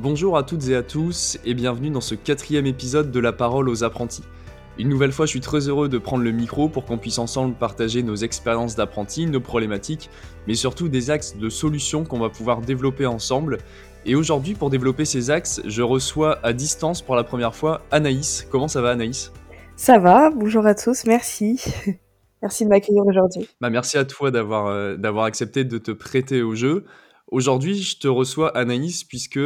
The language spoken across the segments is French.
Bonjour à toutes et à tous et bienvenue dans ce quatrième épisode de La parole aux apprentis. Une nouvelle fois, je suis très heureux de prendre le micro pour qu'on puisse ensemble partager nos expériences d'apprentis, nos problématiques, mais surtout des axes de solutions qu'on va pouvoir développer ensemble. Et aujourd'hui, pour développer ces axes, je reçois à distance pour la première fois Anaïs. Comment ça va Anaïs? Ça va, bonjour à tous, merci. merci de m'accueillir aujourd'hui. Bah, merci à toi d'avoir euh, d'avoir accepté de te prêter au jeu. Aujourd'hui, je te reçois Anaïs puisque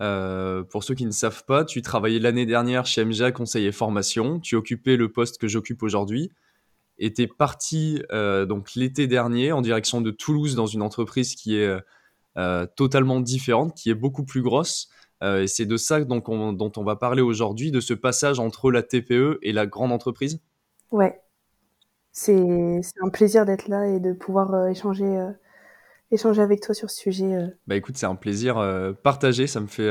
euh, pour ceux qui ne savent pas, tu travaillais l'année dernière chez MGA Conseil et Formation. Tu occupais le poste que j'occupe aujourd'hui. Et tu es parti euh, donc l'été dernier en direction de Toulouse dans une entreprise qui est euh, totalement différente, qui est beaucoup plus grosse. et c'est de ça donc, dont on va parler aujourd'hui, de ce passage entre la TPE et la grande entreprise. Ouais, c'est un plaisir d'être là et de pouvoir échanger échanger avec toi sur ce sujet. Euh. Bah écoute, c'est un plaisir euh, partagé, ça me fait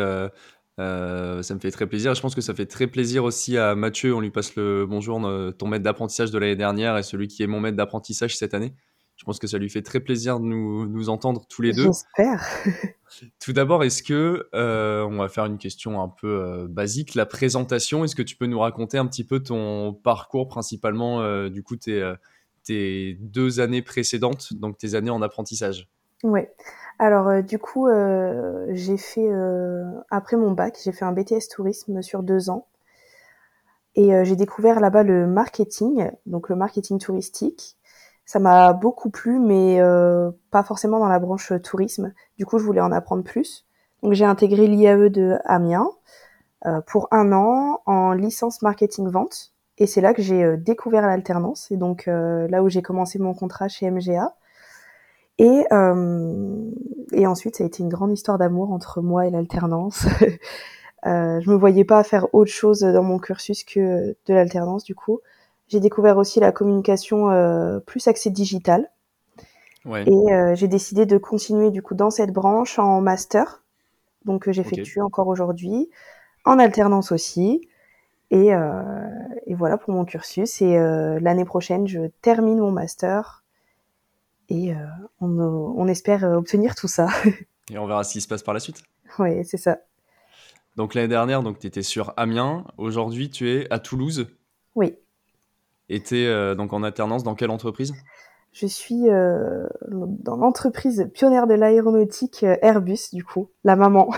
euh, ça me fait très plaisir. Je pense que ça fait très plaisir aussi à Mathieu. On lui passe le bonjour, ton maître d'apprentissage de l'année dernière et celui qui est mon maître d'apprentissage cette année. Je pense que ça lui fait très plaisir de nous, nous entendre tous les deux. J'espère. Tout d'abord, est-ce que on va faire une question un peu basique, la présentation. Est-ce que tu peux nous raconter un petit peu ton parcours, principalement du coup tes, tes deux années précédentes, donc tes années en apprentissage? Ouais. Alors euh, du coup, euh, j'ai fait euh, après mon bac, j'ai fait un BTS tourisme sur deux ans et j'ai découvert là-bas le marketing, donc le marketing touristique. Ça m'a beaucoup plu, mais pas forcément dans la branche tourisme. Du coup, je voulais en apprendre plus. Donc j'ai intégré l'IAE de Amiens pour un an en licence marketing vente. Et c'est là que j'ai découvert l'alternance. Et donc là où j'ai commencé mon contrat chez MGA. Et, euh, et ensuite, ça a été une grande histoire d'amour entre moi et l'alternance. euh, je me voyais pas faire autre chose dans mon cursus que de l'alternance, du coup. J'ai découvert aussi la communication euh, plus axée digitale. Ouais. Et euh, j'ai décidé de continuer du coup dans cette branche en master, donc que j'effectue encore aujourd'hui, en alternance aussi. Et, euh, et, voilà pour mon cursus. Et euh, l'année prochaine, je termine mon master et euh, on, espère euh, obtenir tout ça. et on verra ce qui se passe par la suite. Oui, c'est ça. Donc l'année dernière, tu étais sur Amiens. Aujourd'hui, tu es à Toulouse. Oui. Et tu es euh, donc en alternance dans quelle entreprise? Je suis dans l'entreprise pionnière de l'aéronautique Airbus, du coup, la maman.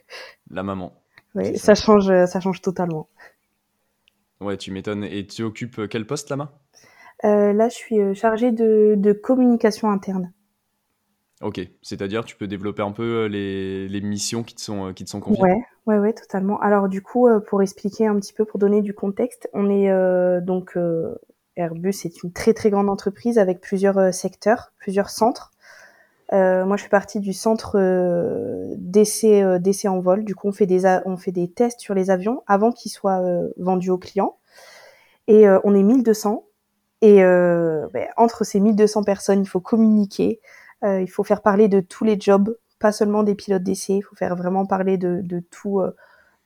la maman. Oui, ça. change, ça change totalement. Ouais, tu m'étonnes. Et tu occupes quel poste là-bas? Euh, là, je suis euh, chargée de, communication interne. Ok, c'est-à-dire tu peux développer un peu euh, les, missions qui te sont, qui te sont confiées Ouais, ouais, ouais, totalement. Alors du coup, pour expliquer un petit peu, pour donner du contexte, on est donc Airbus est une très très grande entreprise avec plusieurs secteurs, plusieurs centres. moi, je fais partie du centre d'essai d'essai en vol. Du coup, on fait des on fait des tests sur les avions avant qu'ils soient vendus aux clients. Et on est 1200 et euh, ben, entre ces 1200 personnes, il faut communiquer, euh, il faut faire parler de tous les jobs, pas seulement des pilotes d'essai, il faut faire vraiment parler de, de tout, euh,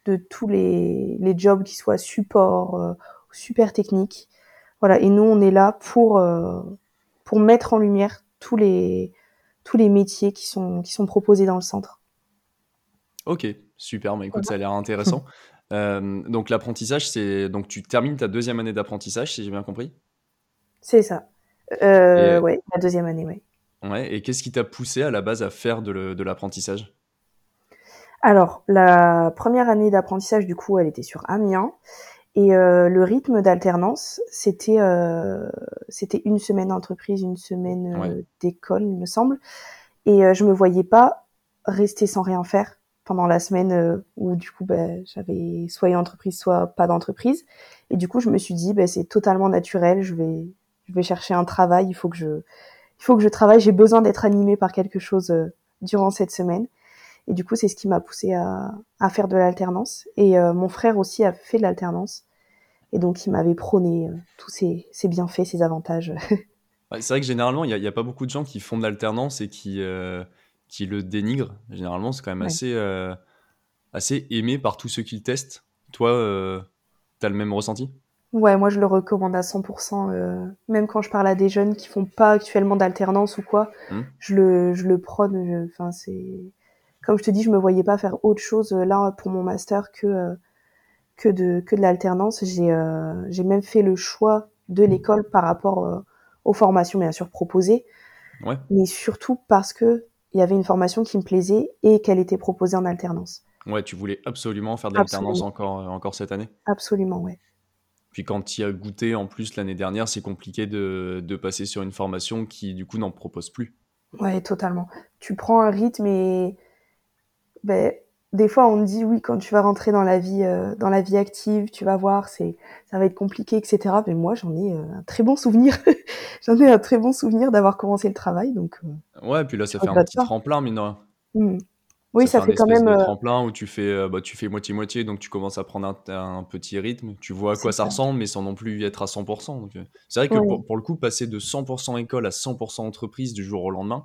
de tous les, les jobs qui soient support, super techniques. Voilà, et nous on est là pour pour mettre en lumière tous les tous les métiers qui sont qui sont proposés dans le centre. Ok, super. Mais écoute, ça a l'air intéressant. donc l'apprentissage, c'est donc tu termines ta deuxième année d'apprentissage, si j'ai bien compris? C'est ça. Euh, ouais, la deuxième année, oui. Ouais, et qu'est-ce qui t'a poussé à la base à faire de l'apprentissage? Alors, la première année d'apprentissage, du coup, elle était sur Amiens. Et euh, le rythme d'alternance, c'était euh, c'était une semaine d'entreprise, une semaine d'école, il me semble. Et euh, je me voyais pas rester sans rien faire pendant la semaine où du coup ben, j'avais soit une entreprise, soit pas d'entreprise. Et du coup, je me suis dit, ben, c'est totalement naturel, je vais je vais chercher un travail, il faut que je, il faut que je travaille, j'ai besoin d'être animée par quelque chose euh, durant cette semaine. Et du coup, c'est ce qui m'a poussé à, à, faire de l'alternance. Et euh, mon frère aussi a fait de l'alternance. Et donc, il m'avait prôné euh, tous ces, ces, bienfaits, ces avantages. c'est vrai que généralement, il n'y a, a, pas beaucoup de gens qui font de l'alternance et qui, qui le dénigrent. Généralement, c'est quand même assez, assez aimé par tous ceux qui le testent. Toi, tu as le même ressenti? Ouais, moi je le recommande à 100%. Euh, même quand je parle à des jeunes qui font pas actuellement d'alternance ou quoi, mmh. je le je le prône. Enfin c'est comme je te dis, je me voyais pas faire autre chose là pour mon master que que de que de l'alternance. J'ai j'ai même fait le choix de l'école par rapport aux formations bien sûr proposées, Ouais. mais surtout parce que il y avait une formation qui me plaisait et qu'elle était proposée en alternance. Ouais, tu voulais absolument faire de l'alternance Absolument. encore, euh, encore cette année? Absolument, ouais. Puis quand tu y as goûté en plus l'année dernière, c'est compliqué de, de passer sur une formation qui du coup n'en propose plus. Ouais, totalement. Tu prends un rythme et ben, des fois on te dit oui quand tu vas rentrer dans la vie euh, dans la vie active, tu vas voir, c'est ça va être compliqué, etc. Mais moi j'en ai euh, un très bon souvenir. j'en ai un très bon souvenir d'avoir commencé le travail, donc. euh, Ouais, puis là ça fait un petit tremplin, mine de rien. hmm. Oui, ça, fait quand même. de euh, tremplin où tu fais, euh, bah, tu fais moitié-moitié, donc tu commences à prendre un, un petit rythme. Tu vois à quoi ça ça. ressemble, mais sans non plus être à 100%. Donc, euh, c'est vrai que pour, pour le coup, passer de 100% école à 100% entreprise du jour au lendemain,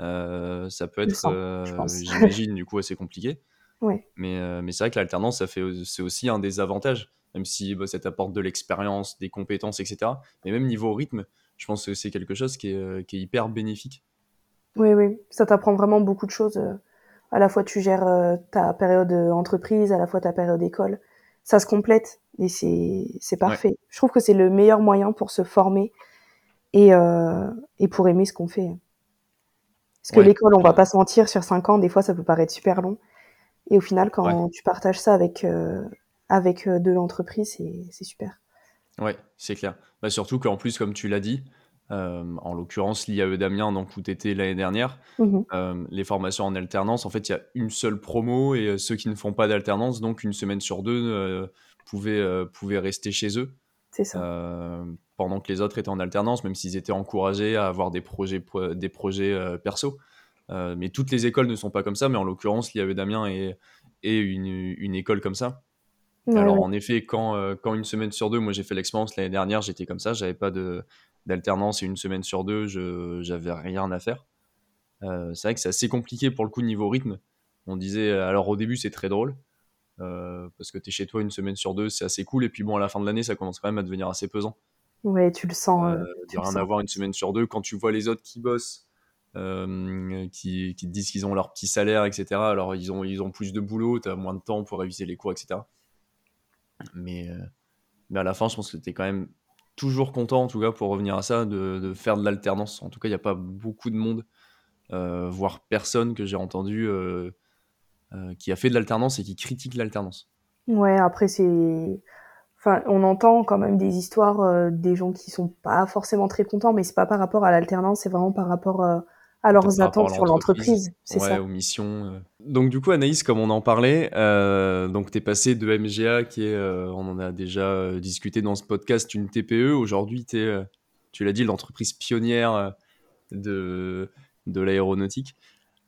euh, ça peut être, euh, j'imagine, du coup, assez compliqué. ouais. Mais, euh, mais c'est vrai que l'alternance, ça fait, c'est aussi un des avantages, même si bah, ça t'apporte de l'expérience, des compétences, etc. Mais même niveau rythme, je pense que c'est quelque chose qui est, qui est hyper bénéfique. Oui, oui, ça t'apprend vraiment beaucoup de choses. À la fois, tu gères euh, ta période euh, entreprise, à la fois ta période école. Ça se complète et c'est parfait. Je trouve que c'est le meilleur moyen pour se former et, euh, et pour aimer ce qu'on fait. Parce que Ouais. l'école, on va pas se mentir, sur cinq ans, des fois, ça peut paraître super long. Et au final, quand tu partages ça avec, euh, avec de l'entreprise, c'est c'est super. Ouais, c'est clair. Bah, surtout qu'en plus, comme tu l'as dit, euh, en l'occurrence l'IAE d'Amiens, donc où tu étais l'année dernière, Mhm. euh, les formations en alternance, en fait, il y a une seule promo et euh, ceux qui ne font pas d'alternance, donc une semaine sur deux, euh, pouvaient, pouvaient rester chez eux. C'est ça. pendant que les autres étaient en alternance, même s'ils étaient encouragés à avoir des projets, pro- des projets perso. Mais toutes les écoles ne sont pas comme ça, mais en l'occurrence, l'IAE d'Amiens est, est une, une école comme ça. Ouais, Alors ouais. en effet, quand, euh, quand une semaine sur deux, moi j'ai fait l'expérience l'année dernière, j'étais comme ça, j'avais pas d'alternance et une semaine sur deux, j'avais rien à faire. Euh, c'est vrai que c'est assez compliqué pour le coup niveau rythme. On disait, alors au début c'est très drôle, euh, parce que tu es chez toi une semaine sur deux, c'est assez cool, et puis bon à la fin de l'année ça commence quand même à devenir assez pesant. Ouais, tu le sens. euh, Euh, tu de rien sens. avoir une semaine sur deux, quand tu vois les autres qui bossent, euh, qui, qui te disent qu'ils ont leur petit salaire, etc. Alors ils ont, ils ont plus de boulot, tu as moins de temps pour réviser les cours, etc. Mais, euh, mais à la fin, je pense que tu es quand même toujours content, en tout cas pour revenir à ça, de, faire de l'alternance. En tout cas, il n'y a pas beaucoup de monde, euh, voire personne que j'ai entendu euh, qui a fait de l'alternance et qui critique l'alternance. Ouais, après c'est, enfin, on entend quand même des histoires des gens qui sont pas forcément très contents, mais c'est pas par rapport à l'alternance, c'est vraiment par rapport à leurs attentes sur l'entreprise, c'est ouais, ça. aux missions. euh. Donc du coup, Anaïs, comme on en parlait, euh, donc t'es passé de MGA, qui est, euh, on en a déjà euh, discuté dans ce podcast, une TPE. Aujourd'hui, t'es, tu l'as dit, l'entreprise pionnière de, de l'aéronautique.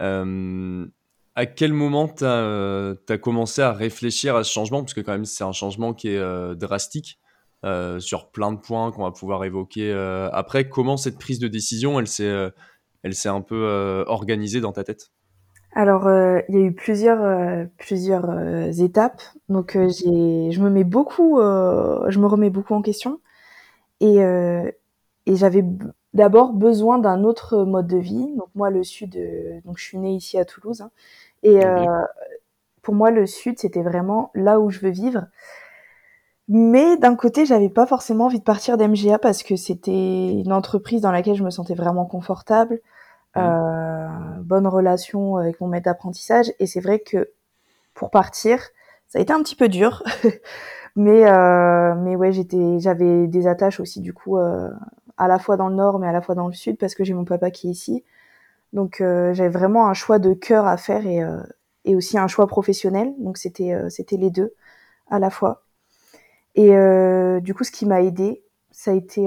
Euh, à quel moment tu as, commencé à réfléchir à ce changement? Parce que quand même, c'est un changement qui est drastique euh, sur plein de points qu'on va pouvoir évoquer euh, après. Comment cette prise de décision, elle s'est, euh, elle s'est un peu euh, organisée dans ta tête? Alors, euh, il y a eu plusieurs, euh, plusieurs étapes. Donc, j'ai, je me mets beaucoup, je me remets beaucoup en question. Et, et j'avais d'abord besoin d'un autre mode de vie. Donc, moi, le sud, donc je suis née ici à Toulouse. hein. et euh, pour moi, le sud, c'était vraiment là où je veux vivre. Mais d'un côté, j'avais pas forcément envie de partir d'MGA parce que c'était une entreprise dans laquelle je me sentais vraiment confortable, Euh, bonne relation avec mon maître d'apprentissage. Et c'est vrai que pour partir, ça a été un petit peu dur. mais euh, mais ouais, j'étais, j'avais des attaches aussi du coup euh, à la fois dans le nord, mais à la fois dans le sud parce que j'ai mon papa qui est ici. Donc euh, j'avais vraiment un choix de cœur à faire et euh, et aussi un choix professionnel. Donc c'était euh, c'était les deux à la fois. Et du coup, ce qui m'a aidé, ça a été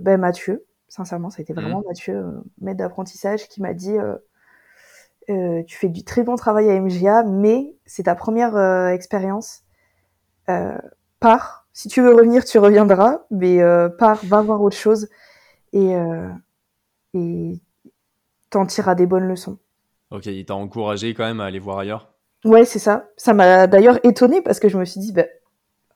ben, Mathieu. Sincèrement, ça a été vraiment Mathieu, euh, maître d'apprentissage, qui m'a dit euh, euh, Tu fais du très bon travail à MGA, mais c'est ta première expérience. Pars. Si tu veux revenir, tu reviendras, mais pars, va voir autre chose et, et t'en tireras des bonnes leçons. Ok, il t'a encouragé quand même à aller voir ailleurs? Ouais, c'est ça. Ça m'a d'ailleurs étonnée parce que je me suis dit, bah,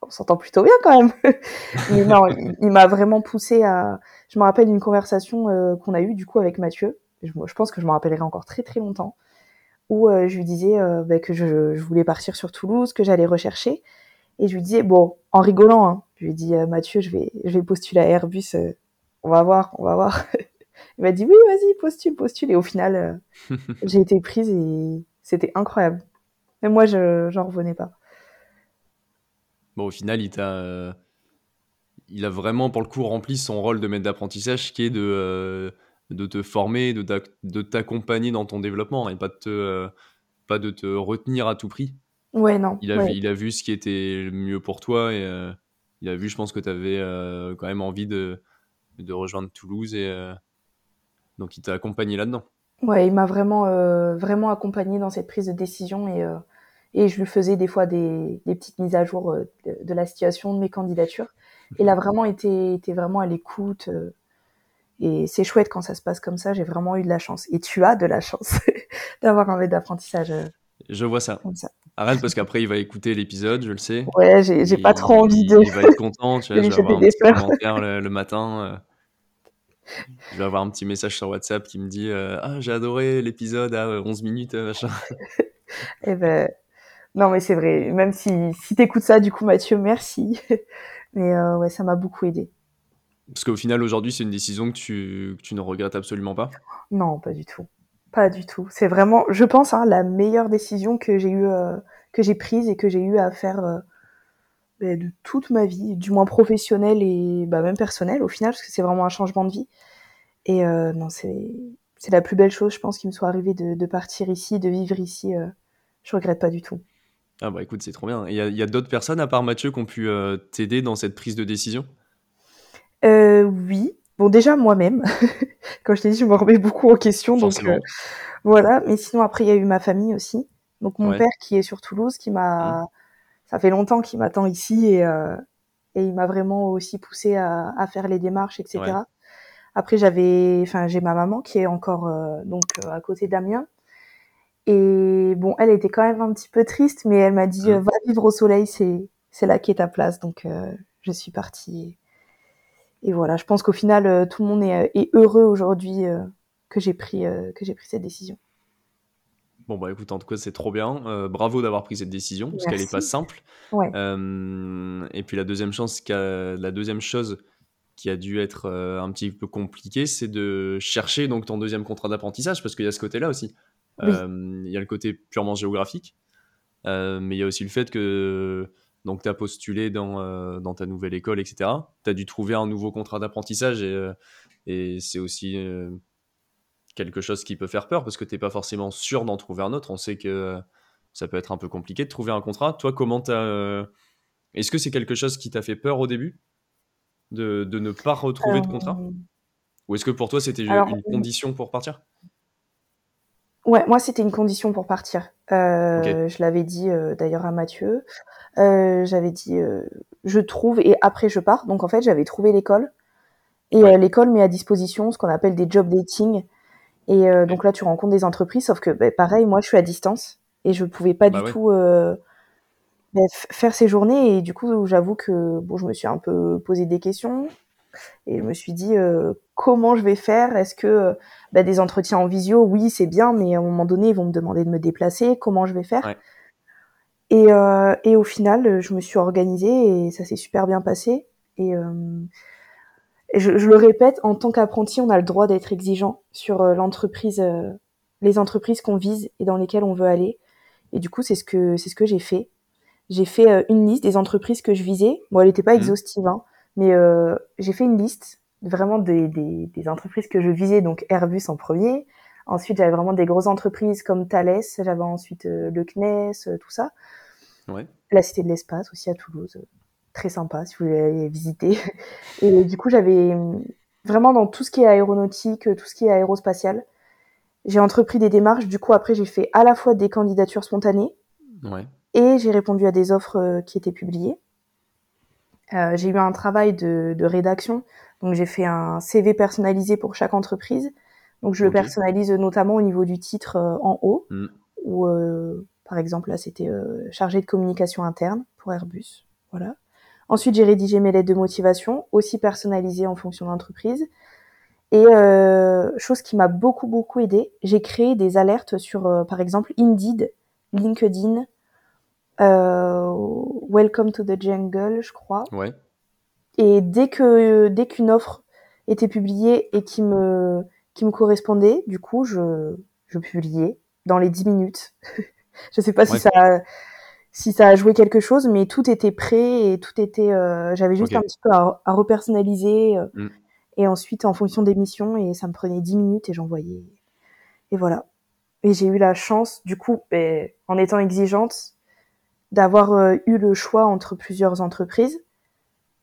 on s'entend plutôt bien quand même. Mais non, il, il m'a vraiment poussé à. Je me rappelle d'une conversation euh, qu'on a eue du coup avec Mathieu. Je, je pense que je m'en rappellerai encore très très longtemps. où je lui disais bah, que je, je, voulais partir sur Toulouse, que j'allais rechercher. Et je lui disais, bon, en rigolant, hein, je lui dis, Mathieu, je vais, je vais postuler à Airbus, on va voir, on va voir. Il m'a dit, oui, vas-y, postule, postule. Et au final, j'ai été prise et c'était incroyable. Mais moi, je n'en revenais pas. Bon, au final, il t'a il a vraiment pour le coup rempli son rôle de maître d'apprentissage qui est de, euh, de te former, de t'accompagner dans ton développement et pas de te, euh, pas de te retenir à tout prix. Ouais, non. Il a, vu, il a vu ce qui était le mieux pour toi et euh, il a vu, je pense, que tu avais quand même envie de, de rejoindre Toulouse et donc il t'a accompagné là-dedans. Ouais, il m'a vraiment, vraiment accompagné dans cette prise de décision et, et je lui faisais des fois des, des petites mises à jour de, de, la situation de mes candidatures il a vraiment été, été vraiment à l'écoute. Euh, et c'est chouette quand ça se passe comme ça. J'ai vraiment eu de la chance. Et tu as de la chance d'avoir un maître d'apprentissage. Euh, je vois ça. Arrête parce qu'après il va écouter l'épisode, je le sais. Ouais, j'ai pas trop envie de. Il va être content, tu vois. je vais avoir un petit commentaire le, matin. Euh. Je vais avoir un petit message sur WhatsApp qui me dit Ah, j'ai adoré l'épisode à 11 minutes, machin. eh ben, non, mais c'est vrai. Même si, si t'écoutes ça, du coup, Mathieu, merci. Mais euh, ouais, ça m'a beaucoup aidé. Parce qu'au final, aujourd'hui, c'est une décision que tu, que tu, ne regrettes absolument pas? Non, pas du tout. Pas du tout. C'est vraiment, je pense, hein, la meilleure décision que j'ai eu, euh, que j'ai prise et que j'ai eu à faire euh, bah, de toute ma vie, du moins professionnelle et bah, même personnelle au final, parce que c'est vraiment un changement de vie. Et non, c'est c'est la plus belle chose, je pense, qui me soit arrivée de, de partir ici, de vivre ici. je regrette pas du tout. Ah bah écoute, c'est trop bien. Il y a, d'autres personnes à part Mathieu qui ont pu euh, t'aider dans cette prise de décision? Euh, Oui. Bon, déjà moi-même. Comme je t'ai dit, je me remets beaucoup en question. Donc, euh, voilà. Mais sinon, après, il y a eu ma famille aussi. Donc, mon père qui est sur Toulouse, qui m'a. Mmh. Ça fait longtemps qu'il m'attend ici et, et il m'a vraiment aussi poussé à, à, faire les démarches, etc. Après, j'avais. Enfin, j'ai ma maman qui est encore donc à côté d'Amiens et bon, elle était quand même un petit peu triste, mais elle m'a dit mmh. va vivre au soleil, c'est c'est là qui est ta place. Donc euh, je suis partie. Et, voilà, je pense qu'au final, euh, tout le monde est, est heureux aujourd'hui euh, que j'ai pris que j'ai pris cette décision. Bon bah écoute, en tout cas c'est trop bien. bravo d'avoir pris cette décision parce qu'elle n'est pas simple. Ouais. et puis la deuxième chance, la deuxième chose qui a dû être un petit peu compliquée, c'est de chercher donc ton deuxième contrat d'apprentissage parce qu'il y a ce côté-là aussi. Il y a le côté purement géographique, mais il y a aussi le fait que donc tu as postulé dans, dans ta nouvelle école, etc. Tu as dû trouver un nouveau contrat d'apprentissage et, et c'est aussi quelque chose qui peut faire peur parce que tu n'es pas forcément sûr d'en trouver un autre. On sait que ça peut être un peu compliqué de trouver un contrat. Toi, comment t'as. Est-ce que c'est quelque chose qui t'a fait peur au début de, de ne pas retrouver de contrat? Ou est-ce que pour toi c'était une condition pour partir? Ouais, moi c'était une condition pour partir. Euh, Je l'avais dit euh, d'ailleurs à Mathieu. Euh, j'avais dit euh, je trouve et après je pars. Donc en fait j'avais trouvé l'école et l'école met à disposition ce qu'on appelle des job dating. Et donc là tu rencontres des entreprises, sauf que bah, pareil moi je suis à distance et je pouvais pas bah du tout bah, faire ces journées et du coup j'avoue que bon je me suis un peu posé des questions et je me suis dit euh, comment je vais faire? Est-ce que euh, bah, des entretiens en visio, oui, c'est bien, mais à un moment donné, ils vont me demander de me déplacer. Comment je vais faire? Et, euh, et, au final, je me suis organisée et ça s'est super bien passé. Et, je, je, le répète, en tant qu'apprenti, on a le droit d'être exigeant sur l'entreprise, les entreprises qu'on vise et dans lesquelles on veut aller. Et du coup, c'est ce que c'est ce que j'ai fait. J'ai fait une liste des entreprises que je visais. Bon, elle n'était pas mmh. exhaustive, hein, mais euh, j'ai fait une liste vraiment des, des, des, entreprises que je visais, donc Airbus en premier. Ensuite, j'avais vraiment des grosses entreprises comme Thales. J'avais ensuite euh, le CNES, euh, tout ça. Ouais. La Cité de l'Espace aussi à Toulouse. Très sympa si vous voulez aller visiter. Et du coup, j'avais vraiment dans tout ce qui est aéronautique, tout ce qui est aérospatial. J'ai entrepris des démarches. Du coup, après, j'ai fait à la fois des candidatures spontanées. Ouais. Et j'ai répondu à des offres qui étaient publiées. Euh, j'ai eu un travail de, de rédaction, donc j'ai fait un CV personnalisé pour chaque entreprise. Donc je le personnalise notamment au niveau du titre euh, en haut, mm. ou euh, par exemple là c'était euh, chargé de communication interne pour Airbus. Voilà. Ensuite j'ai rédigé mes lettres de motivation, aussi personnalisées en fonction de l'entreprise. Et euh, chose qui m'a beaucoup beaucoup aidé, j'ai créé des alertes sur, euh, par exemple, Indeed, LinkedIn, Welcome to the Jungle, je crois. Ouais. Et dès que dès qu'une offre était publiée et qui me qui me correspondait, du coup, je je publiais dans les 10 minutes. je sais pas si ça a, si ça a joué quelque chose, mais tout était prêt et tout était. euh, J'avais juste un petit peu à, à repersonnaliser euh, Mm. et ensuite en fonction des missions et ça me prenait 10 minutes et j'envoyais. Et voilà. Et j'ai eu la chance, du coup, ben, en étant exigeante, d'avoir euh, eu le choix entre plusieurs entreprises.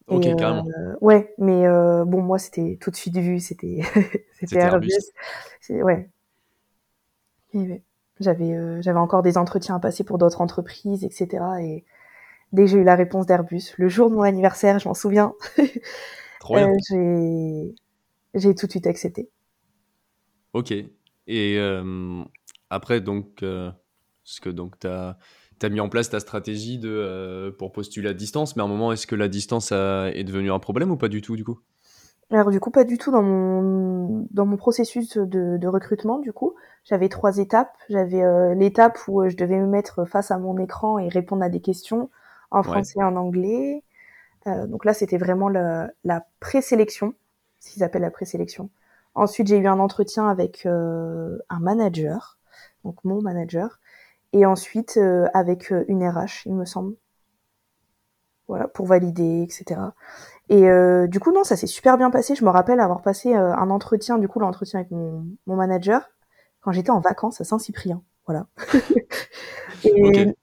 Ok, euh, carrément. ouais, mais euh, bon, moi, c'était tout de suite vu, c'était Airbus. Ouais. Ouais. J'avais j'avais encore des entretiens à passer pour d'autres entreprises, etc. Et dès que j'ai eu la réponse d'Airbus, le jour de mon anniversaire, je m'en souviens, j'ai tout de suite accepté. Ok. Et après, donc, ce que donc t'as as mis en place ta stratégie de euh, pour postuler à distance, mais à un moment, est-ce que la distance a- est devenue un problème ou pas du tout du coup? Alors du coup, pas du tout dans mon dans mon processus de, de recrutement. Du coup, j'avais trois étapes. J'avais euh, l'étape où euh, je devais me mettre face à mon écran et répondre à des questions en Ouais. français et en anglais. Euh, donc là, c'était vraiment la, la présélection, ce qu'ils appellent la présélection. Ensuite, j'ai eu un entretien avec euh, un manager, donc mon manager, et ensuite euh, avec euh, une RH, il me semble. Voilà, pour valider, etc. Et euh, du coup, non, ça s'est super bien passé. Je me rappelle avoir passé euh, un entretien, du coup, l'entretien avec mon, mon manager, quand j'étais en vacances à Saint-Cyprien. Voilà. et,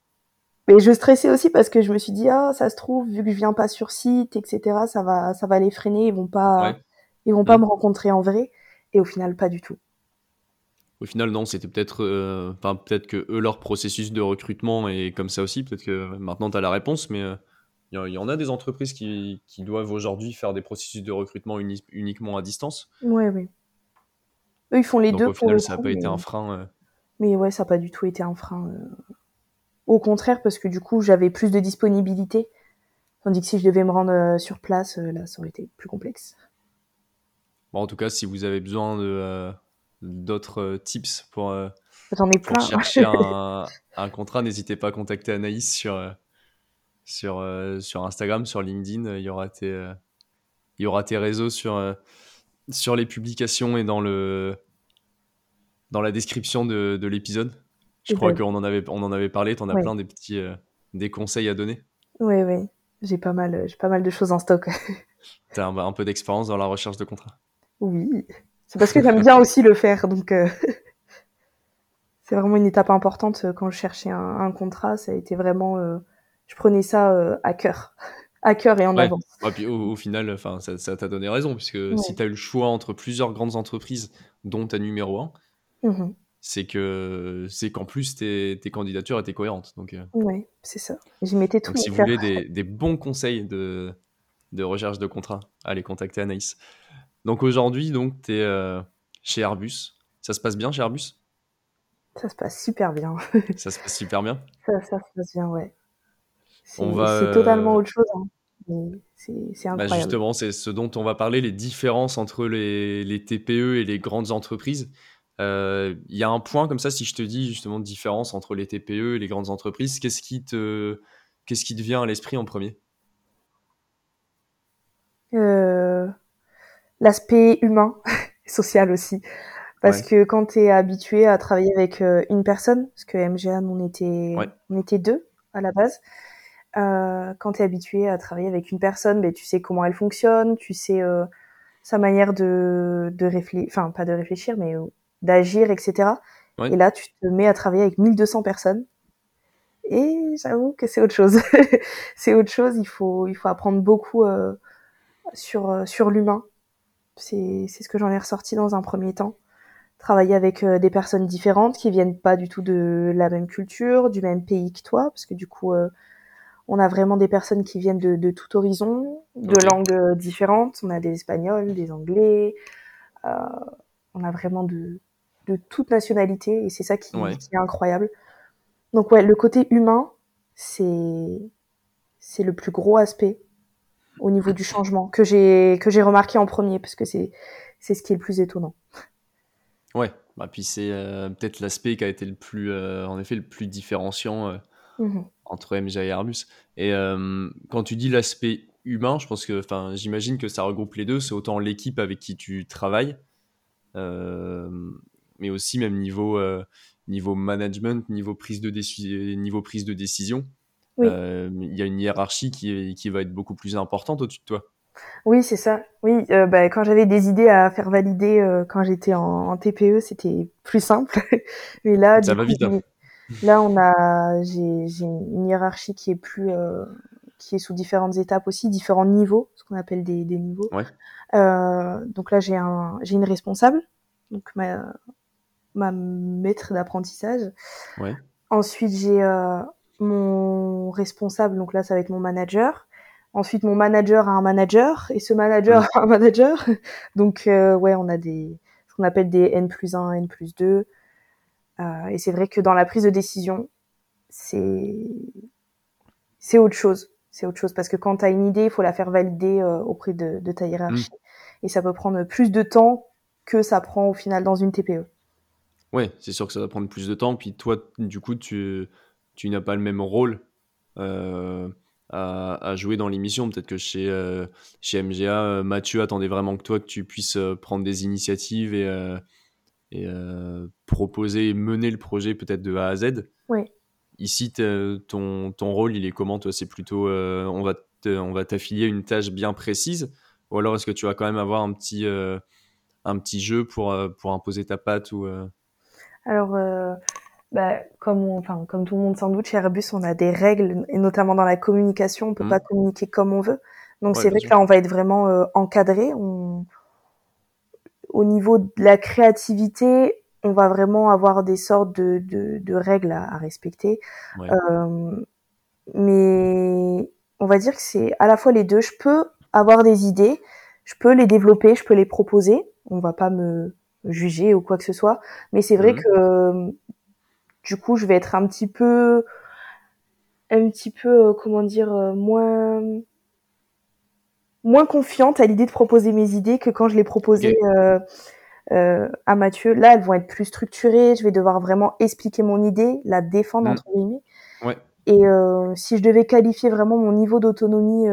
je stressais aussi parce que je me suis dit, ah, ça se trouve, vu que je viens pas sur site, etc., ça va, ça va les freiner, ils vont pas, Ouais. ils vont pas Mm. me rencontrer en vrai. Et au final, pas du tout. Au final, non, c'était peut-être, euh, enfin, peut-être que eux, leur processus de recrutement est comme ça aussi. Peut-être que maintenant, tu as la réponse, mais euh, il y, en- il y en a des entreprises qui, qui doivent aujourd'hui faire des processus de recrutement uni- uniquement à distance. Ouais, ouais. Eux, ils font les Donc, deux au pour final, le ça n'a pas mais... été un frein. euh. mais ouais, ça n'a pas du tout été un frein. Au contraire, parce que du coup, j'avais plus de disponibilité. Tandis que si je devais me rendre sur place, là, ça aurait été plus complexe. Bon, en tout cas, si vous avez besoin de, d'autres euh, tips pour, euh, J'en ai plein. chercher un, un contrat, n'hésitez pas à contacter Anaïs sur, euh, sur, sur Instagram, sur LinkedIn. Il y aura tes, il y aura tes réseaux sur, sur les publications et dans, le, dans la description de, de l'épisode. Je crois qu'on en avait, on en avait parlé. Tu en as Ouais. plein des petits des conseils à donner. ouais, ouais. J'ai pas mal, j'ai pas mal de choses en stock. Tu as un, un peu d'expérience dans la recherche de contrats. Oui. C'est parce que j'aime bien aussi le faire, donc euh, c'est vraiment une étape importante euh, quand je cherchais un, un contrat. Ça a été vraiment, euh, je prenais ça euh, à cœur, à cœur et en Ouais. puis au, au final, enfin, ça t'a donné raison, puisque Ouais. si tu as eu le choix entre plusieurs grandes entreprises, dont ta numéro 1, Mhm. c'est que c'est qu'en plus tes, tes candidatures étaient cohérentes. Donc, Ouais, c'est ça. J'y mettais tout donc si vous voulez des, des bons conseils de, de recherche de contrat, allez contacter Anaïs. Donc aujourd'hui, donc tu es chez Airbus. Ça se passe bien chez Airbus? Ça se passe super bien. Ça se passe super bien? Ça, ça se passe bien, ouais. C'est totalement euh, autre chose. hein. C'est Bah incroyable. justement, c'est ce dont on va parler, les différences entre les, les TPE et les grandes entreprises. Euh, Il y a un point comme ça, si je te dis justement différence entre les TPE et les grandes entreprises, qu'est-ce qui te, qu'est-ce qui te vient à l'esprit en premier? Euh, L'aspect humain, social aussi. Parce Ouais. que quand tu es habitué à travailler avec euh, une personne, parce que MGA, on était, Ouais. on était deux à la base, euh, quand tu es habitué à travailler avec une personne, ben, tu sais comment elle fonctionne, tu sais euh, sa manière de, de réfléchir, enfin pas de réfléchir, mais d'agir, etc. Ouais. Et là, tu te mets à travailler avec 1200 personnes. Et j'avoue que c'est autre chose. c'est autre chose, il faut, il faut apprendre beaucoup euh, sur, sur l'humain. C'est ce que j'en ai ressorti dans un premier temps. Travailler avec euh, des personnes différentes qui viennent pas du tout de la même culture, du même pays que toi, parce que du coup, euh, on a vraiment des personnes qui viennent de, de tout horizon, de langues euh, différentes. On a des Espagnols, des Anglais. euh, on a vraiment de, de toute nationalité et c'est ça qui, Ouais. qui est incroyable. Donc ouais, le côté humain, c'est c'est le plus gros aspect au niveau du changement que j'ai que j'ai remarqué en premier parce que c'est c'est ce qui est le plus étonnant. Ouais, bah, puis c'est peut-être l'aspect qui a été le plus, en effet, le plus différenciant Mmh entre MJ et Airbus. Et quand tu dis l'aspect humain, je pense que, enfin, j'imagine que ça regroupe les deux. C'est autant l'équipe avec qui tu travailles, mais aussi même niveau, niveau management, niveau prise de, niveau prise de décision. Il y a une hiérarchie qui, qui va être beaucoup plus importante au-dessus de toi. Oui, c'est ça. Oui, euh, bah, quand j'avais des idées à faire valider euh, quand j'étais en, en, TPE, c'était plus simple. Mais là, ça va vite. Hein. Là, on a, j'ai, j'ai une hiérarchie qui est plus, euh, qui est sous différentes étapes aussi, différents niveaux, ce qu'on appelle des, des niveaux. Ouais. Euh, donc là, j'ai un, j'ai une responsable, donc ma, ma maître d'apprentissage. Ouais. Ensuite, j'ai euh, mon responsable, donc là, ça va être mon manager. Ensuite, mon manager a un manager et ce manager a un manager. Donc, euh, ouais, on a des, ce qu'on appelle des N plus 1, N plus 2. Euh, et c'est vrai que dans la prise de décision, c'est, c'est autre chose. C'est autre chose parce que quand tu as une idée, il faut la faire valider euh, auprès de, de, ta hiérarchie. Mm. Et ça peut prendre plus de temps que ça prend au final dans une TPE. Ouais, c'est sûr que ça va prendre plus de temps. Puis toi, du coup, tu, tu n'as pas le même rôle. Euh, à, jouer dans l'émission. Peut-être que chez, euh, chez MGA, euh, Mathieu attendait vraiment que toi, que tu puisses prendre des initiatives et, et proposer et mener le projet peut-être de A à Z. Oui. Ici, ton, ton rôle, il est comment Toi, c'est plutôt on va on va t'affilier une tâche bien précise ou alors est-ce que tu vas quand même avoir un petit, un petit jeu pour, pour imposer ta patte ou, Alors, bah, comme, enfin, comme tout le monde sans doute, chez Airbus, on a des règles, et notamment dans la communication, on peut mmh. pas communiquer comme on veut. Donc c'est vrai que là, on va être vraiment euh, encadré. On... Au niveau de la créativité, on va vraiment avoir des sortes de, de, de règles à, à respecter. Ouais. Euh, mais on va dire que c'est à la fois les deux. Je peux avoir des idées, je peux les développer, je peux les proposer. On va pas me juger ou quoi que ce soit. Mais c'est vrai mmh. que du coup, je vais être un petit peu, un petit peu, euh, comment dire, euh, moins, moins confiante à l'idée de proposer mes idées que quand je les proposais euh, euh, à Mathieu. Là, elles vont être plus structurées. Je vais devoir vraiment expliquer mon idée, la défendre Mm. entre guillemets. Ouais. Et si je devais qualifier vraiment mon niveau d'autonomie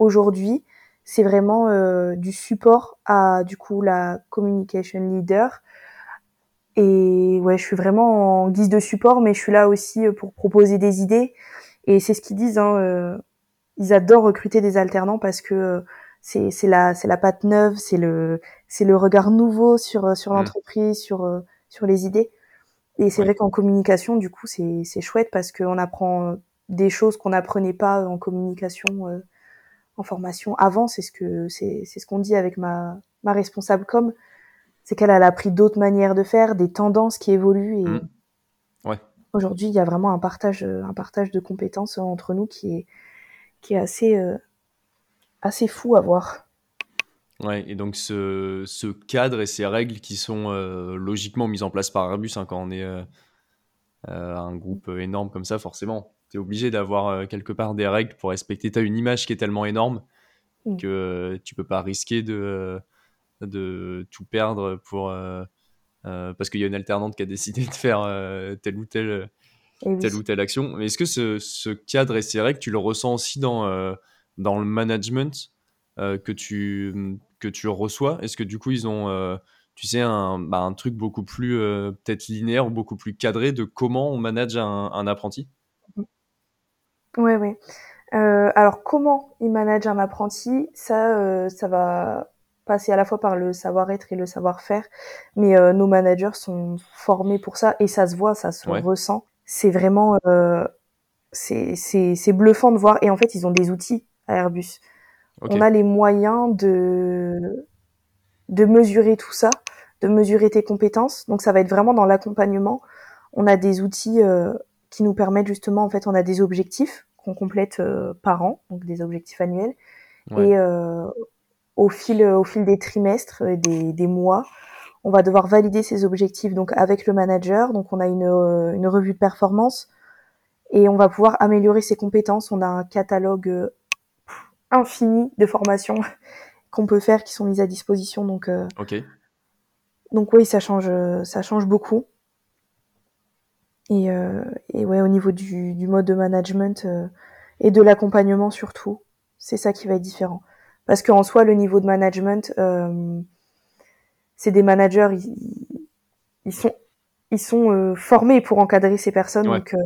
aujourd'hui, c'est vraiment euh, du support à du coup la communication leader. Et ouais, je suis vraiment en guise de support, mais je suis là aussi euh, pour proposer des idées. Et c'est ce qu'ils disent. Hein, euh, ils adorent recruter des alternants parce que euh, c'est c'est la c'est la patte neuve, c'est le c'est le regard nouveau sur sur Mm. l'entreprise, sur sur les idées. Et c'est Ouais. vrai qu'en communication, du coup, c'est c'est chouette parce qu'on apprend des choses qu'on n'apprenait pas en communication, euh, en formation avant. C'est ce que c'est c'est ce qu'on dit avec ma ma responsable com, c'est qu'elle elle a appris d'autres manières de faire, des tendances qui évoluent et Mm. Ouais. aujourd'hui il y a vraiment un partage euh, un partage de compétences entre nous qui est qui est assez euh, assez fou à voir. Ouais, et donc ce, ce cadre et ces règles qui sont euh, logiquement mises en place par Airbus hein, quand on est euh, un groupe énorme comme ça, forcément, tu es obligé d'avoir quelque part des règles pour respecter. Tu as une image qui est tellement énorme Mm. que tu peux pas risquer de, de tout perdre pour, euh, euh, parce qu'il y a une alternante qui a décidé de faire euh, telle ou telle, oui. telle ou telle action. Mais est-ce que ce, ce cadre et ces règles, tu le ressens aussi dans, dans le management que, tu, que tu reçois? Est-ce que du coup, ils ont, tu sais, un, bah, un truc beaucoup plus euh, peut-être linéaire ou beaucoup plus cadré de comment on manage un, un apprenti? Ouais. Euh, alors comment ils managent un apprenti, ça, euh, ça va passer à la fois par le savoir-être et le savoir-faire, mais euh, nos managers sont formés pour ça et ça se voit, ça se Ouais. ressent. C'est vraiment, euh, c'est bluffant de voir et en fait ils ont des outils à Airbus. On a les moyens de de mesurer tout ça, de mesurer tes compétences. Donc ça va être vraiment dans l'accompagnement. On a des outils euh, qui nous permettent justement, en fait, on a des objectifs qu'on complète par an, donc des objectifs annuels. Ouais. Et euh, au fil au fil des trimestres, et des, des mois, on va devoir valider ces objectifs donc avec le manager. Donc on a une, euh, une revue de performance et on va pouvoir améliorer ses compétences. On a un catalogue euh, infini de formations qu'on peut faire qui sont mises à disposition. Donc, euh, donc oui, ça change, ça change beaucoup. Et, euh, et ouais, au niveau du, du mode de management euh, et de l'accompagnement surtout, c'est ça qui va être différent. Parce qu'en soi, le niveau de management, euh, c'est des managers, ils, ils sont, ils sont euh, formés pour encadrer ces personnes, Ouais. donc euh,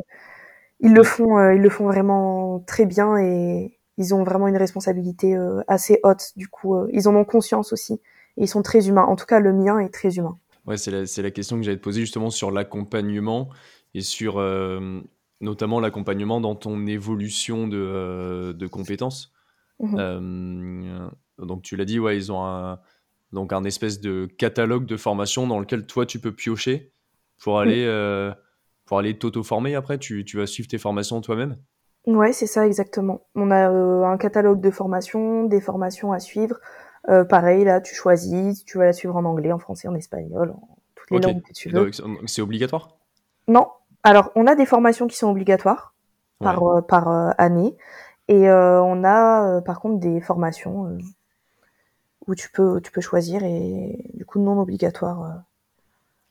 ils le font, ils le font vraiment très bien et ils ont vraiment une responsabilité assez haute. Du coup, ils en ont conscience aussi et ils sont très humains. En tout cas, le mien est très humain. Ouais, c'est la, la question que j'allais te poser justement sur l'accompagnement et sur notamment l'accompagnement dans ton évolution de, de compétences. Euh, donc tu l'as dit, ouais, ils ont un, donc un espèce de catalogue de formation dans lequel toi tu peux piocher pour aller, euh, pour aller t'auto-former après. Tu, tu vas suivre tes formations toi-même? Ouais, c'est ça exactement. On a euh, un catalogue de formations, des formations à suivre. Euh, pareil, là, tu choisis, si tu vas la suivre en anglais, en français, en espagnol, en toutes les langues que tu veux. C'est obligatoire? Non. Alors, on a des formations qui sont obligatoires par, euh, par année. Et euh, on a, euh, par contre, des formations euh, où tu peux, tu peux choisir et du coup non obligatoires. euh,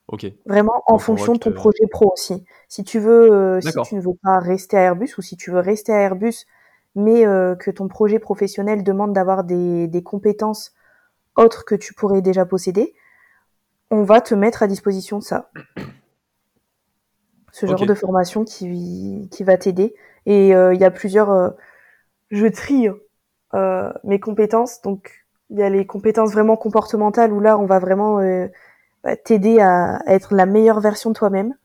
Ok. Vraiment en Donc, fonction de ton projet pro aussi. Si tu veux, euh, si tu ne veux pas rester à Airbus ou si tu veux rester à Airbus, mais euh, que ton projet professionnel demande d'avoir des, des compétences autres que tu pourrais déjà posséder, on va te mettre à disposition ça. Ce genre de formation qui, qui va t'aider. Et euh, il y a plusieurs... je trie euh, mes compétences. Donc, il y a les compétences vraiment comportementales où là, on va vraiment euh, bah, t'aider à, à être la meilleure version de toi-même.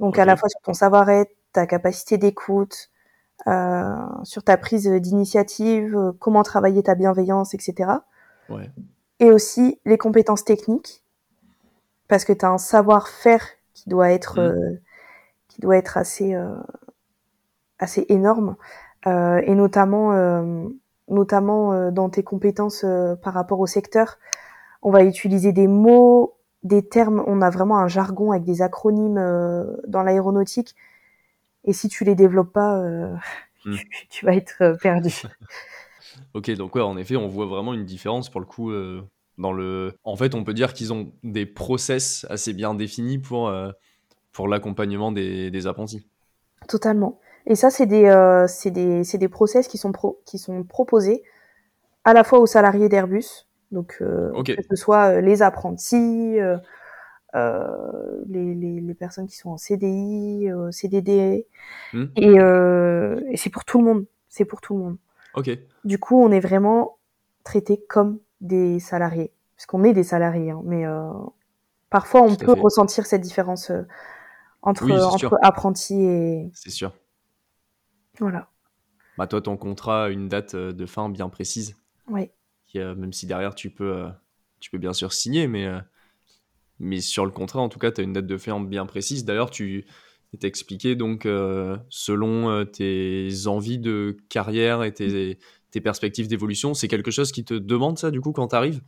Donc, à la fois sur ton savoir-être, ta capacité d'écoute, euh, sur ta prise d'initiative, comment travailler ta bienveillance, etc. Ouais. Et aussi les compétences techniques, parce que tu as un savoir-faire qui doit être, qui doit être assez, assez énorme, et notamment, euh, notamment euh, dans tes compétences euh, par rapport au secteur. On va utiliser des mots, des termes, on a vraiment un jargon avec des acronymes euh, dans l'aéronautique, et si tu les développes pas, euh, Mhm. tu, tu vas être euh, perdu. Ok, donc ouais, en effet, on voit vraiment une différence pour le coup euh, dans le. En fait, on peut dire qu'ils ont des process assez bien définis pour, euh, pour l'accompagnement des, des apprentis. Totalement. Et ça, c'est des, euh, des, des process qui sont, pro, qui sont proposés à la fois aux salariés d'Airbus, donc euh, que ce soit euh, les apprentis, euh, les, les, les personnes qui sont en CDI, CDD, Hmm. et, et c'est pour tout le monde. C'est pour tout le monde. Ok, Du coup, on est vraiment traité comme des salariés, puisqu'on est des salariés, hein, mais parfois on peut fait. ressentir cette différence entre, Oui, entre sûr. apprentis et c'est sûr. Voilà. Bah, toi, ton contrat a une date euh, de fin bien précise, qui, euh, même si derrière tu peux, euh, tu peux bien sûr signer, mais, euh, mais sur le contrat, en tout cas, tu as une date de fin bien précise. D'ailleurs, tu t'expliquais donc selon tes envies de carrière et tes, tes perspectives d'évolution, c'est quelque chose qui te demande ça du coup quand tu arrives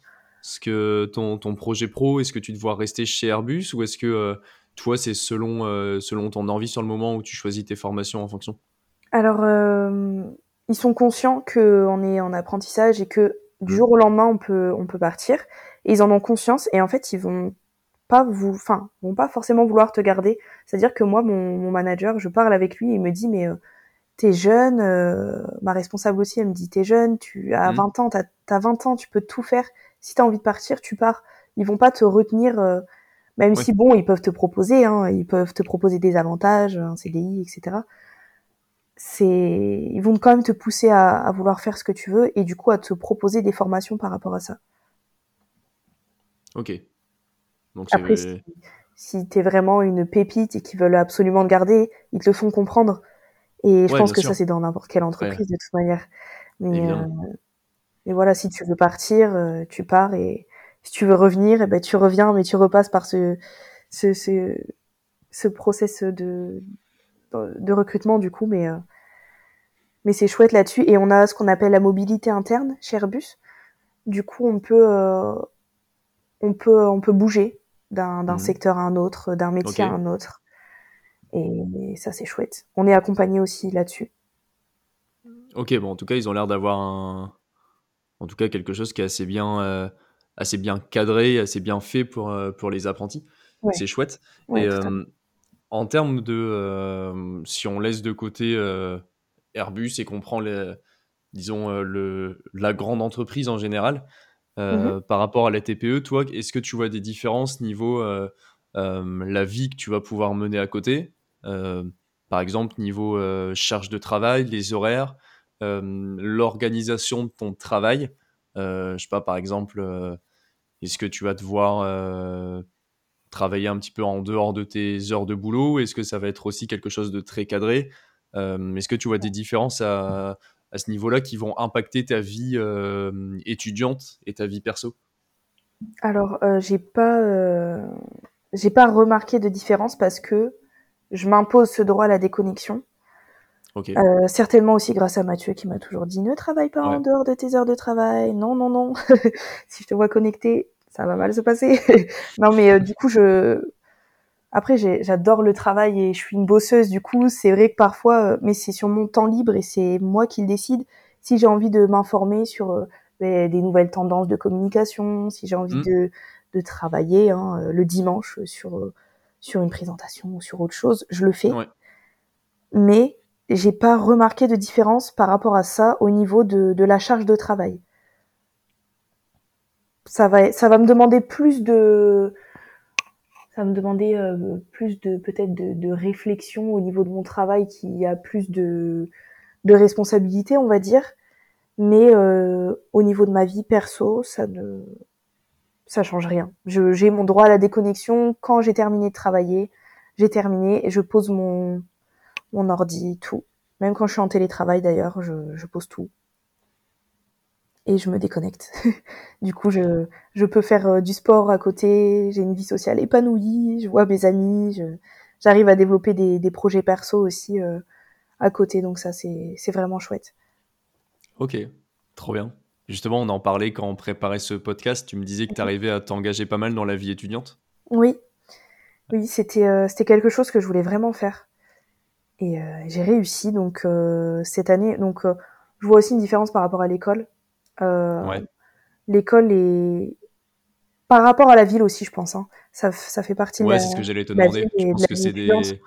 Est-ce que ton, ton projet pro, est-ce que tu te vois rester chez Airbus ou est-ce que toi, c'est selon, selon ton envie sur le moment où tu choisis tes formations en fonction? Alors, euh, ils sont conscients qu'on est en apprentissage et que du Mm. jour au lendemain, on peut, on peut partir. Et ils en ont conscience et en fait, ils vont pas vous, enfin, vont pas forcément vouloir te garder. C'est-à-dire que moi, mon, mon manager, je parle avec lui et il me dit, mais euh, t'es jeune, euh, ma responsable aussi, elle me dit, t'es jeune, tu as Mm. 20 ans, t'as as 20 ans, tu peux tout faire. Si t'as envie de partir, tu pars. Ils vont pas te retenir, euh, même si bon, ils peuvent te proposer, hein, ils peuvent te proposer des avantages, un CDI, etc. C'est, ils vont quand même te pousser à, à vouloir faire ce que tu veux et du coup à te proposer des formations par rapport à ça. Ok. Donc Après, si, si t'es vraiment une pépite et qu'ils veulent absolument te garder, ils te le font comprendre. Et je Ouais, pense que sûr. ça, c'est dans n'importe quelle entreprise de toute manière. Mais, euh, mais voilà, si tu veux partir, euh, tu pars et si tu veux revenir, eh ben, tu reviens, mais tu repasses par ce, ce, ce, ce process de, de recrutement du coup. Mais, euh, mais c'est chouette là-dessus. Et on a ce qu'on appelle la mobilité interne chez Airbus. Du coup, on peut, euh, on peut, on peut bouger d'un Mhm. secteur à un autre, d'un métier à un autre. Et, et ça, c'est chouette. On est accompagné aussi là-dessus. Ok, bon, en tout cas, ils ont l'air d'avoir un, en tout cas quelque chose qui est assez bien, assez bien cadré, assez bien fait pour, pour les apprentis. Ouais. C'est chouette Ouais, et. En termes de, si on laisse de côté, Airbus et qu'on prend les disons, le la grande entreprise en général, Mmh par rapport à la TPE, toi, est-ce que tu vois des différences niveau, la vie que tu vas pouvoir mener à côté? par exemple, niveau, charge de travail, les horaires, l'organisation de ton travail. je sais pas, par exemple, est-ce que tu vas devoir, travailler un petit peu en dehors de tes heures de boulot? Est-ce que ça va être aussi quelque chose de très cadré? est-ce que tu vois des différences à à ce niveau-là qui vont impacter ta vie, étudiante et ta vie perso? Alors, heu, j'ai pas, heu, j'ai pas remarqué de différence parce que je m'impose ce droit à la déconnexion. Certainement aussi grâce à Mathieu qui m'a toujours dit: «Ne travaille pas en dehors de tes heures de travail. Non, non, non. Si je te vois connectée, ça va mal se passer». Non, mais heu, du coup, je après j'adore le travail et je suis une bosseuse, du coup, c'est vrai que parfois, heu mais c'est sur mon temps libre et c'est moi qui le décide. Si j'ai envie de m'informer sur, heu, beh, des nouvelles tendances de communication, si j'ai envie Mmh. de de travailler, hein, heu, le dimanche, sur, heu, sur une présentation ou sur autre chose, je le fais. Ouais. Mais j'ai pas remarqué de différence par rapport à ça au niveau de de la charge de travail. Ça va ça va me demander plus de ça va me demander, heu, plus de peut-être de de réflexion au niveau de mon travail qui a plus de de responsabilités, on va dire. Mais heu, au niveau de ma vie perso, ça ne ça change rien. J'ai mon droit à la déconnexion. Quand j'ai terminé de travailler, j'ai terminé et je pose mon mon ordi, tout. Même quand je suis en télétravail d'ailleurs, je je pose tout et je me déconnecte. Du coup, je je peux faire, heu, du sport à côté, j'ai une vie sociale épanouie, je vois mes amis, je j'arrive à développer des des projets perso aussi, heu, à côté donc ça c'est c'est vraiment chouette. OK, trop bien. Justement, on en parlait quand on préparait ce podcast, tu me disais que tu arrivais à t'engager pas mal dans la vie étudiante? Oui, oui, c'était, c'était quelque chose que je voulais vraiment faire et j'ai réussi donc cette année donc je vois aussi une différence par rapport à l'école. Ouais. l'école est par rapport à la ville aussi, je pense, hein, ça ça fait partie de la c'est ce que j'allais te demander. De penses la que c'est des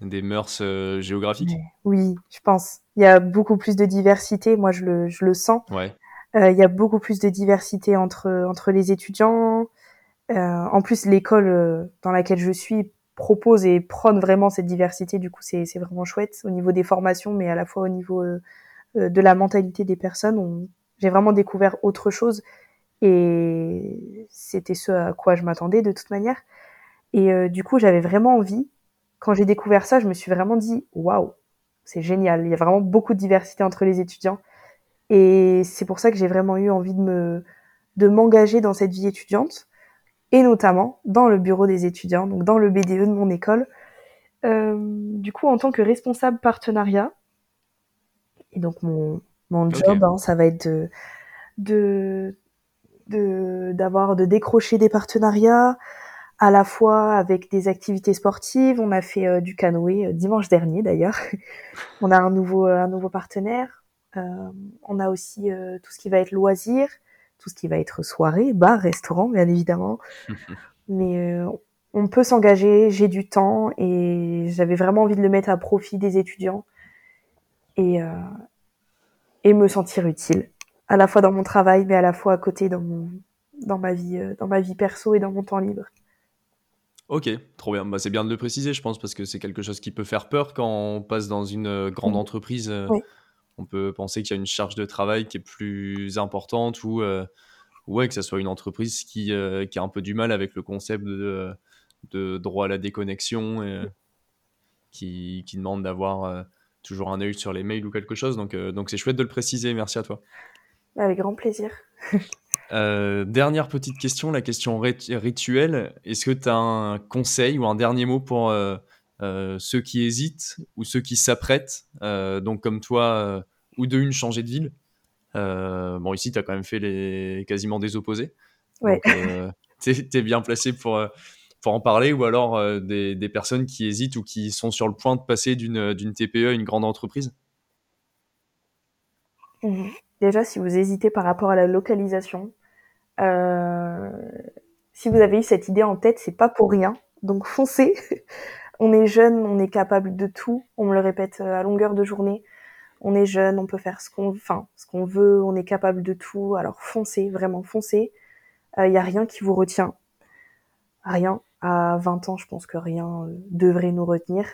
des mœurs, heu, géographiques? Oui, je pense. Il y a beaucoup plus de diversité, moi je le je le sens. Ouais. Heu, il y a beaucoup plus de diversité entre, entre les étudiants. En plus l'école, dans laquelle je suis propose et prône vraiment cette diversité, du coup c'est vraiment chouette au niveau des formations, mais à la fois au niveau, de la mentalité des personnes. On j'ai vraiment découvert autre chose et c'était ce à quoi je m'attendais de toute manière et heu, du coup, j'avais vraiment envie quand j'ai découvert ça, je me suis vraiment dit: «Waouh, c'est génial». Il y a vraiment beaucoup de diversité entre les étudiants et c'est pour ça que j'ai vraiment eu envie de me de m'engager dans cette vie étudiante et notamment dans le bureau des étudiants, donc dans le BDE de mon école. Hem, du coup, en tant que responsable partenariat et donc mon mon job, OK. hein, ça va être de de de d'avoir de décrocher des partenariats, à la fois avec des activités sportives. On a fait, heu, du canoë, heu, dimanche dernier d'ailleurs. On a un nouveau, heu, un nouveau partenaire. On a aussi, tout ce qui va être loisirs, tout ce qui va être soirée, bar, restaurant, bien évidemment. Mais on peut s'engager, j'ai du temps et j'avais vraiment envie de le mettre à profit des étudiants et heu et me sentir utile, à la fois dans mon travail, mais à la fois à côté dans mon dans ma vie, heu, dans ma vie perso et dans mon temps libre. OK, trop bien. Bah, c'est bien de le préciser, je pense, parce que c'est quelque chose qui peut faire peur quand on passe dans une, heu, grande entreprise, Oui. on peut penser qu'il y a une charge de travail qui est plus importante ou, ouais, que ça soit une entreprise qui, qui a un peu du mal avec le concept de, de droit à la déconnexion et qui qui demande d'avoir, toujours un œil sur les mails ou quelque chose donc heu, donc c'est chouette de le préciser, merci à toi. Avec grand plaisir. Heu, dernière petite question, la question rit rituelle. Est-ce que tu as un conseil ou un dernier mot pour, heu, ceux qui hésitent ou ceux qui s'apprêtent, donc comme toi, ou de une changer de ville? Bon ici tu as quand même fait les quasiment des opposés, Ouais. donc heu, tu es tu es bien placé pour, en parler ou alors, heu, des personnes qui hésitent ou qui sont sur le point de passer d'une, d'une TPE à une grande entreprise? Mmh mh. Déjà, si vous hésitez par rapport à la localisation, euh, si vous avez eu cette idée en tête, c'est pas pour rien. Donc foncez. on est jeune, on est capable de tout. On me le répète à longueur de journée. On est jeune, on peut faire ce qu'on, enfin, ce veut. On est capable de tout. Alors foncez, vraiment foncez. Il euh, n'y a rien qui vous retient. Rien. À 20 ans, je pense que rien euh, devrait nous retenir.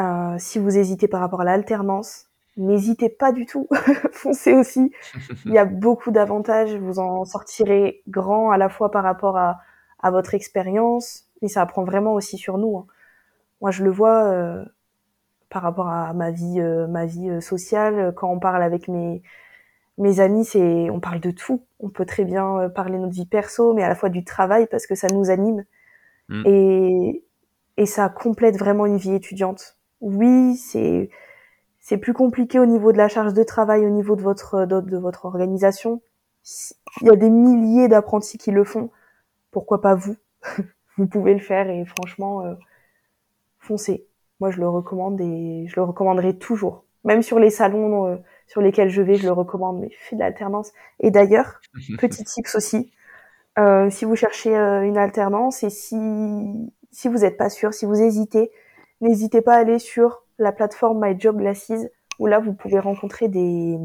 Euh, si vous hésitez par rapport à l'alternance, n'hésitez pas du tout. Foncez aussi. Il y a beaucoup d'avantages. Vous en sortirez grand à la fois par rapport à, à votre expérience, mais ça apprend vraiment aussi sur nous. Hein. Moi, je le vois euh, par rapport à ma vie, euh, ma vie sociale. Quand on parle avec mes mes amis, c'est on parle de tout. On peut très bien parler de notre vie perso, mais à la fois du travail parce que ça nous anime mm. et et ça complète vraiment une vie étudiante. Oui, c'est c'est plus compliqué au niveau de la charge de travail, au niveau de votre de, votre organisation. Il y a des milliers d'apprentis qui le font. Pourquoi pas vous? Vous pouvez le faire et franchement, euh, foncez. Moi, je le recommande et je le recommanderai toujours. Même sur les salons euh, sur lesquels je vais, je le recommande. Mais faites de l'alternance. Et d'ailleurs, petit tips aussi, euh, si vous cherchez euh, une alternance et si si vous n'êtes pas sûr, si vous hésitez, n'hésitez pas à aller sur la plateforme My Job Glasses où là vous pouvez rencontrer des,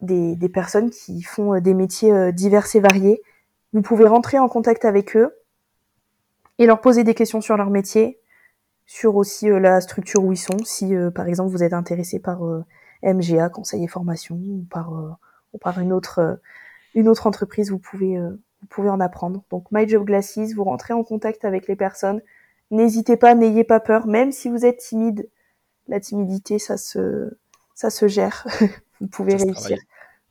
des, personnes qui font euh, des métiers divers et variés. Vous pouvez rentrer en contact avec eux et leur poser des questions sur leur métier, sur aussi la structure où ils sont. Si par exemple vous êtes intéressé par MGA, conseiller formation, ou par, ou par une autre une autre entreprise, vous pouvez vous pouvez en apprendre. Donc My Job Glasses, vous rentrez en contact avec les personnes, N'hésitez pas, n'ayez pas peur, même si vous êtes timide. La timidité, ça se, ça se gère. vous pouvez réussir.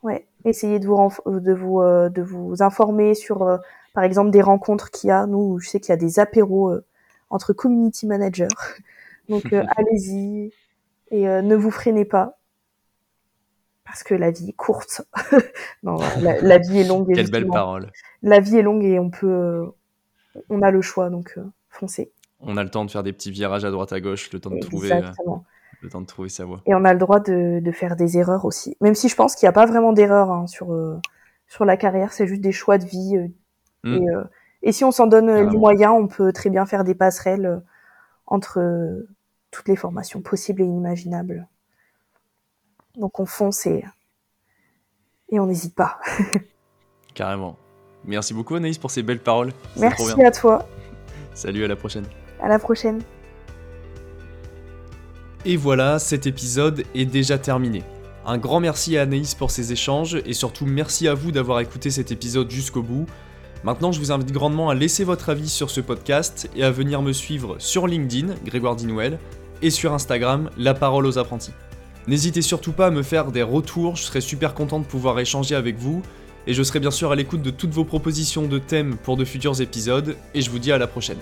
Ouais. Essayez de vous, de vous, euh, de vous informer sur, euh, par exemple, des rencontres qu'il y a. Nous, je sais qu'il y a des apéros euh, entre community managers. Donc, allez-y et ne vous freinez pas parce que la vie est courte. non, la, vie est longue. Quelle belle parole. La vie est longue et on peut, on a le choix, donc foncez on a le temps de faire des petits virages à droite à gauche, le temps de trouver, euh, le temps de trouver sa voie. Et on a le droit de, faire des erreurs aussi. Même si je pense qu'il n'y a pas vraiment d'erreur hein, sur euh, sur la carrière, c'est juste des choix de vie. Euh, hmm. et, si on s'en donne les moyens, on peut très bien faire des passerelles entre toutes les formations possibles et inimaginables. Donc on fonce et, et on n'hésite pas. Carrément. Merci beaucoup Anaïs pour ces belles paroles. Merci à toi. Salut, à la prochaine. À la prochaine. Et voilà, cet épisode est déjà terminé. Un grand merci à Anaïs pour ses échanges et surtout merci à vous d'avoir écouté cet épisode jusqu'au bout. Maintenant, je vous invite grandement à laisser votre avis sur ce podcast et à venir me suivre sur LinkedIn, Grégoire Dinouel, et sur Instagram, La Parole aux Apprentis. N'hésitez surtout pas à me faire des retours, je serai super content de pouvoir échanger avec vous, et je serai bien sûr à l'écoute de toutes vos propositions de thèmes pour de futurs épisodes, et je vous dis à la prochaine.